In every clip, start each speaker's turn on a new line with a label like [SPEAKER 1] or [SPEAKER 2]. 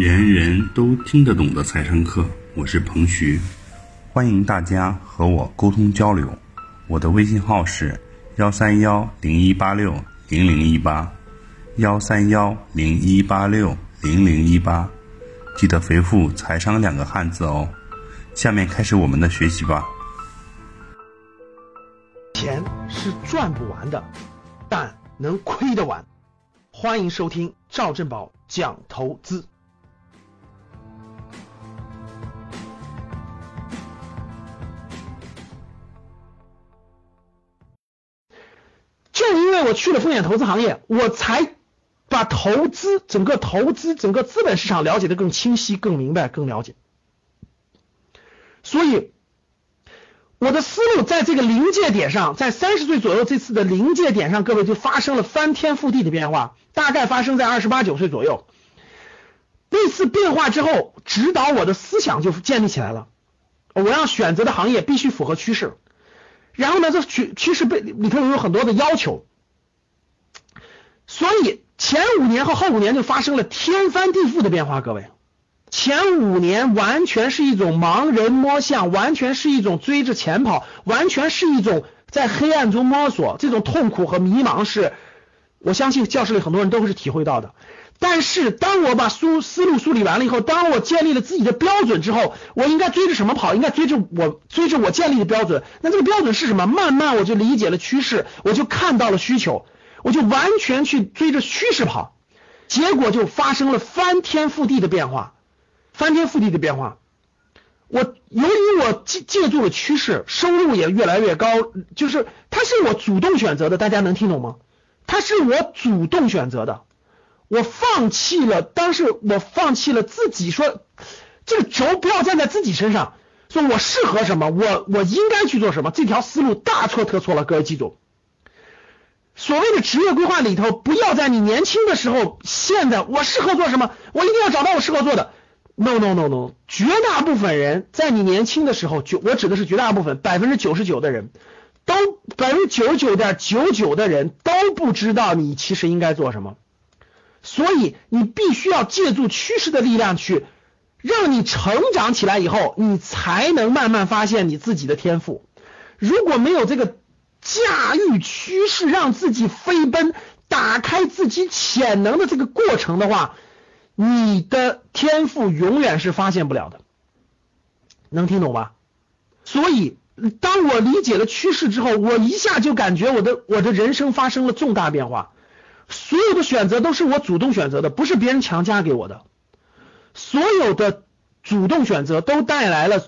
[SPEAKER 1] 人人都听得懂的财商课，我是彭徐，欢迎大家和我沟通交流。我的微信号是幺三幺零一八六零零一八，幺三幺零一八六零零一八，记得回复“财商”两个汉字哦。下面开始我们的学习吧。
[SPEAKER 2] 钱是赚不完的，但能亏得完。欢迎收听赵振宝讲投资。就因为我去了风险投资行业，我才把投资整个投资整个资本市场了解的更清晰、更明白、更了解。所以，我的思路在这个临界点上，在三十岁左右这次的临界点上，各位就发生了翻天覆地的变化，大概发生在二十八九岁左右。那次变化之后，指导我的思想就建立起来了。我要选择的行业必须符合趋势。然后呢，这趋趋势被里头有很多的要求，所以前五年和后五年就发生了天翻地覆的变化。各位，前五年完全是一种盲人摸象，完全是一种追着钱跑，完全是一种在黑暗中摸索，这种痛苦和迷茫是，我相信教室里很多人都会是体会到的。但是，当我把梳思路梳理完了以后，当我建立了自己的标准之后，我应该追着什么跑？应该追着我追着我建立的标准。那这个标准是什么？慢慢我就理解了趋势，我就看到了需求，我就完全去追着趋势跑，结果就发生了翻天覆地的变化，翻天覆地的变化。我由于我借借助了趋势，收入也越来越高，就是它是我主动选择的，大家能听懂吗？它是我主动选择的。我放弃了，当时我放弃了自己说，这个轴不要站在自己身上，说我适合什么，我我应该去做什么，这条思路大错特错了，各位记住。所谓的职业规划里头，不要在你年轻的时候，现在我适合做什么，我一定要找到我适合做的。No no no no，绝大部分人在你年轻的时候，就我指的是绝大部分，百分之九十九的人都，百分之九十九点九九的人都不知道你其实应该做什么。所以你必须要借助趋势的力量去让你成长起来以后，你才能慢慢发现你自己的天赋。如果没有这个驾驭趋势，让自己飞奔、打开自己潜能的这个过程的话，你的天赋永远是发现不了的。能听懂吧？所以，当我理解了趋势之后，我一下就感觉我的我的人生发生了重大变化。所有的选择都是我主动选择的，不是别人强加给我的。所有的主动选择都带来了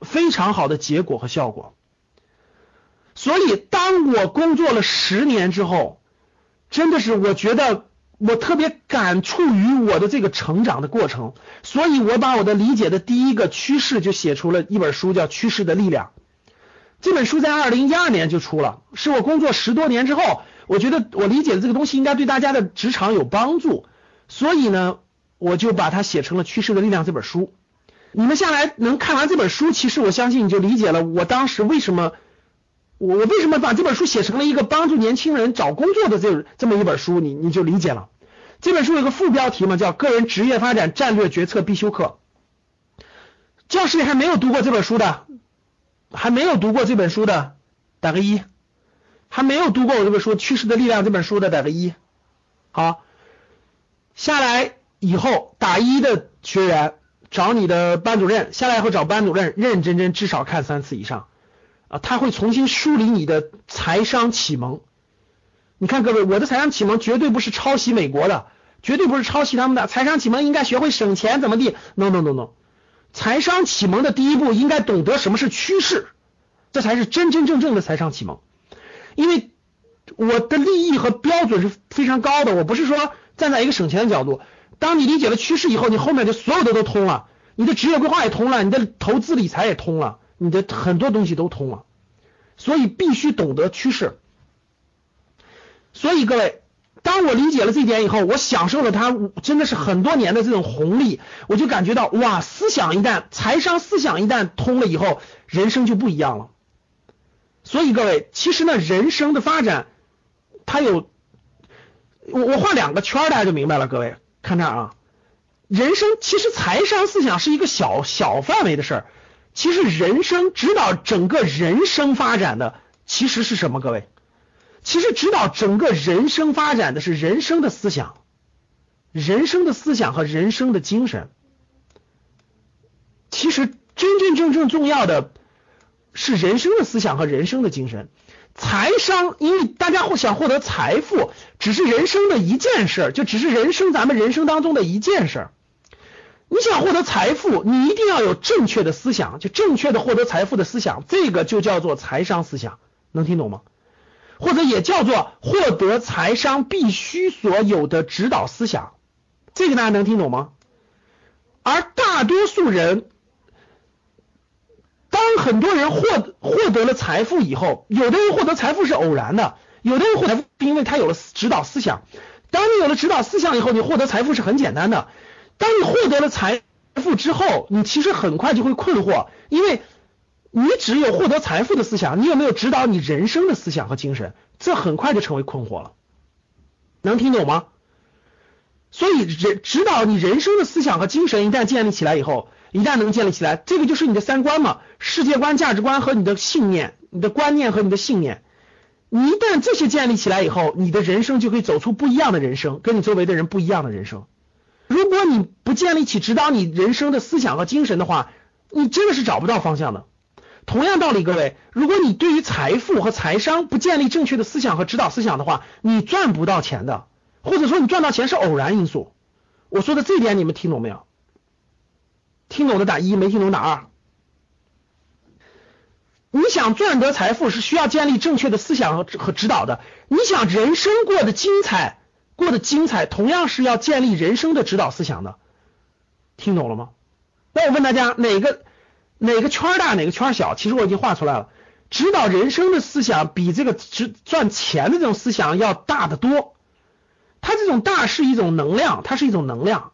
[SPEAKER 2] 非常好的结果和效果。所以，当我工作了十年之后，真的是我觉得我特别感触于我的这个成长的过程。所以我把我的理解的第一个趋势就写出了一本书，叫《趋势的力量》。这本书在二零一二年就出了，是我工作十多年之后。我觉得我理解的这个东西应该对大家的职场有帮助，所以呢，我就把它写成了《趋势的力量》这本书。你们下来能看完这本书，其实我相信你就理解了我当时为什么我我为什么把这本书写成了一个帮助年轻人找工作的这这么一本书，你你就理解了。这本书有个副标题嘛，叫《个人职业发展战略决策必修课》。教室里还没有读过这本书的，还没有读过这本书的，打个一。还没有读过我这本书《趋势的力量》这本书的打个一，好，下来以后打一的学员找你的班主任，下来以后找班主任认认真真至少看三次以上啊，他会重新梳理你的财商启蒙。你看各位，我的财商启蒙绝对不是抄袭美国的，绝对不是抄袭他们的财商启蒙，应该学会省钱怎么地？No No No No，财商启蒙的第一步应该懂得什么是趋势，这才是真真正正的财商启蒙。因为我的利益和标准是非常高的，我不是说站在一个省钱的角度。当你理解了趋势以后，你后面的所有的都通了，你的职业规划也通了，你的投资理财也通了，你的很多东西都通了。所以必须懂得趋势。所以各位，当我理解了这一点以后，我享受了它真的是很多年的这种红利，我就感觉到哇，思想一旦财商思想一旦通了以后，人生就不一样了。所以各位，其实呢，人生的发展，它有我我画两个圈，大家就明白了。各位看这儿啊，人生其实财商思想是一个小小范围的事儿，其实人生指导整个人生发展的其实是什么？各位，其实指导整个人生发展的是人生的思想，人生的思想和人生的精神。其实真真正正重要的是人生的思想和人生的精神。财商，因为大家想获得财富，只是人生的一件事，就只是人生咱们人生当中的一件事。你想获得财富，你一定要有正确的思想，就正确的获得财富的思想，这个就叫做财商思想，能听懂吗？或者也叫做获得财商必须所有的指导思想，这个大家能听懂吗？而大多数人。当很多人获获得了财富以后，有的人获得财富是偶然的，有的人获得财富因为他有了指导思想。当你有了指导思想以后，你获得财富是很简单的。当你获得了财富之后，你其实很快就会困惑，因为你只有获得财富的思想，你有没有指导你人生的思想和精神？这很快就成为困惑了。能听懂吗？所以人指导你人生的思想和精神一旦建立起来以后。一旦能建立起来，这个就是你的三观嘛，世界观、价值观和你的信念、你的观念和你的信念。你一旦这些建立起来以后，你的人生就可以走出不一样的人生，跟你周围的人不一样的人生。如果你不建立起指导你人生的思想和精神的话，你真的是找不到方向的。同样道理，各位，如果你对于财富和财商不建立正确的思想和指导思想的话，你赚不到钱的，或者说你赚到钱是偶然因素。我说的这点你们听懂没有？听懂的打一，没听懂打二。你想赚得财富是需要建立正确的思想和和指导的。你想人生过得精彩，过得精彩，同样是要建立人生的指导思想的。听懂了吗？那我问大家，哪个哪个圈大，哪个圈小？其实我已经画出来了。指导人生的思想比这个值赚钱的这种思想要大得多。它这种大是一种能量，它是一种能量，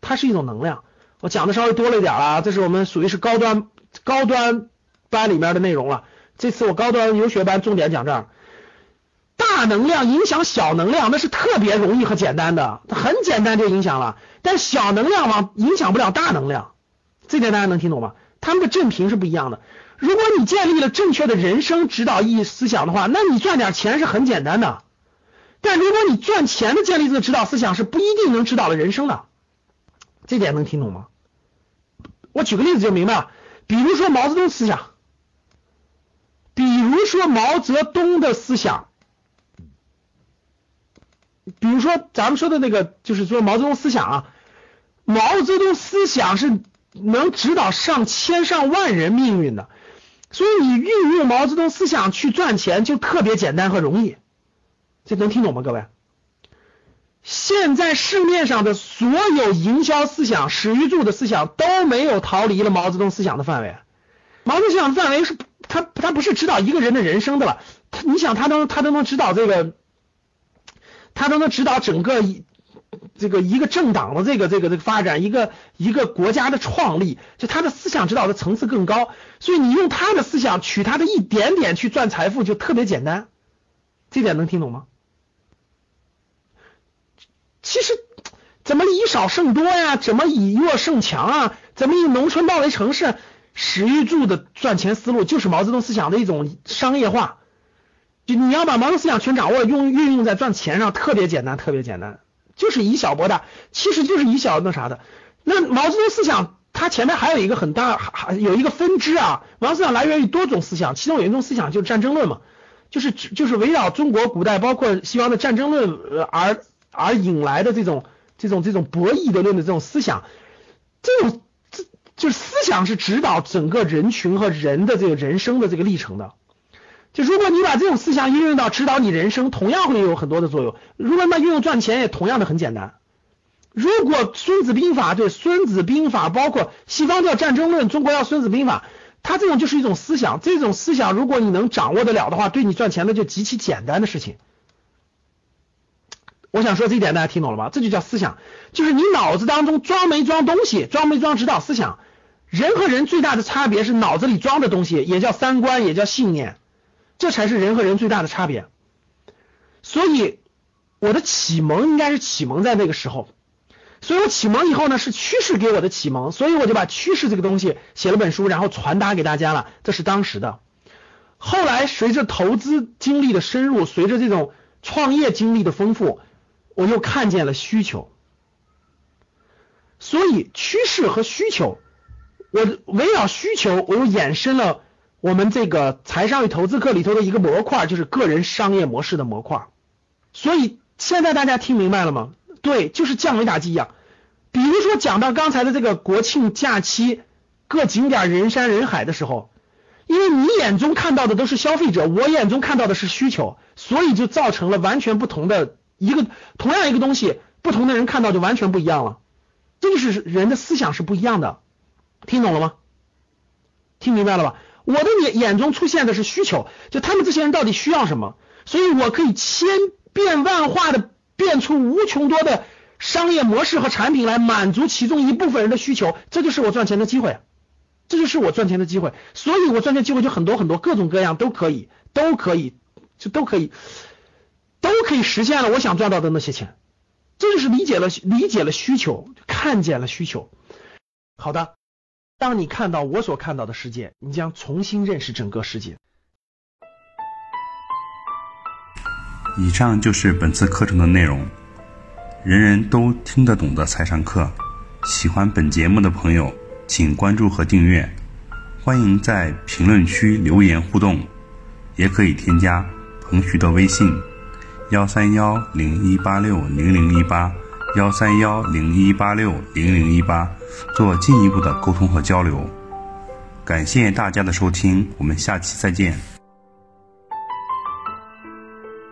[SPEAKER 2] 它是一种能量。我讲的稍微多了一点了，这是我们属于是高端高端班里面的内容了。这次我高端游学班重点讲这儿，大能量影响小能量，那是特别容易和简单的，很简单就影响了。但小能量嘛，影响不了大能量，这点大家能听懂吗？他们的振频是不一样的。如果你建立了正确的人生指导意义思想的话，那你赚点钱是很简单的。但如果你赚钱的建立这个指导思想是不一定能指导了人生的，这点能听懂吗？我举个例子就明白了，比如说毛泽东思想，比如说毛泽东的思想，比如说咱们说的那个，就是说毛泽东思想啊，毛泽东思想是能指导上千上万人命运的，所以你运用毛泽东思想去赚钱就特别简单和容易，这能听懂吗，各位？现在市面上的所有营销思想、史玉柱的思想都没有逃离了毛泽东思想的范围。毛泽东思想的范围是，他他不是指导一个人的人生的了。你想，他都他都能指导这个，他都能指导整个一这个一个政党的这个这个这个发展，一个一个国家的创立，就他的思想指导的层次更高。所以你用他的思想取他的一点点去赚财富，就特别简单。这点能听懂吗？其实怎么以少胜多呀？怎么以弱胜强啊？怎么以农村包围城市？史玉柱的赚钱思路就是毛泽东思想的一种商业化。就你要把毛泽东思想全掌握，用运用在赚钱上，特别简单，特别简单，就是以小博大，其实就是以小那啥的。那毛泽东思想它前面还有一个很大，还有一个分支啊。毛泽东思想来源于多种思想，其中有一种思想就是战争论嘛，就是就是围绕中国古代包括西方的战争论而。而引来的这种这种这种博弈的论的这种思想，这种这就是思想是指导整个人群和人的这个人生的这个历程的。就如果你把这种思想运用到指导你人生，同样会有很多的作用。如果那运用赚钱，也同样的很简单。如果孙子兵法对孙子兵法，包括西方叫战争论，中国叫孙子兵法，它这种就是一种思想。这种思想如果你能掌握得了的话，对你赚钱的就极其简单的事情。我想说这一点，大家听懂了吧？这就叫思想，就是你脑子当中装没装东西，装没装指导思想。人和人最大的差别是脑子里装的东西，也叫三观，也叫信念，这才是人和人最大的差别。所以我的启蒙应该是启蒙在那个时候，所以我启蒙以后呢，是趋势给我的启蒙，所以我就把趋势这个东西写了本书，然后传达给大家了。这是当时的。后来随着投资经历的深入，随着这种创业经历的丰富，我又看见了需求。所以趋势和需求，我围绕需求，我又衍生了我们这个财商与投资课里头的一个模块，就是个人商业模式的模块。所以现在大家听明白了吗？对，就是降维打击一样。比如说讲到刚才的这个国庆假期，各景点人山人海的时候，因为你眼中看到的都是消费者，我眼中看到的是需求，所以就造成了完全不同的一个同样一个东西，不同的人看到就完全不一样了。这就是人的思想是不一样的，听懂了吗？听明白了吧？我的眼眼中出现的是需求，就他们这些人到底需要什么，所以我可以千变万化的变出无穷多的商业模式和产品来满足其中一部分人的需求，这就是我赚钱的机会，这就是我赚钱的机会，所以我赚钱机会就很多很多，各种各样都可以，都可以，就都可以，都可以实现了我想赚到的那些钱。这就是理解了理解了需求，看见了需求。好的，当你看到我所看到的世界，你将重新认识整个世界。
[SPEAKER 1] 以上就是本次课程的内容，人人都听得懂的财商课。喜欢本节目的朋友，请关注和订阅。欢迎在评论区留言互动，也可以添加彭徐的微信。幺三幺零一八六零零一八，幺三幺零一八六零零一八，做进一步的沟通和交流。感谢大家的收听，我们下期再见。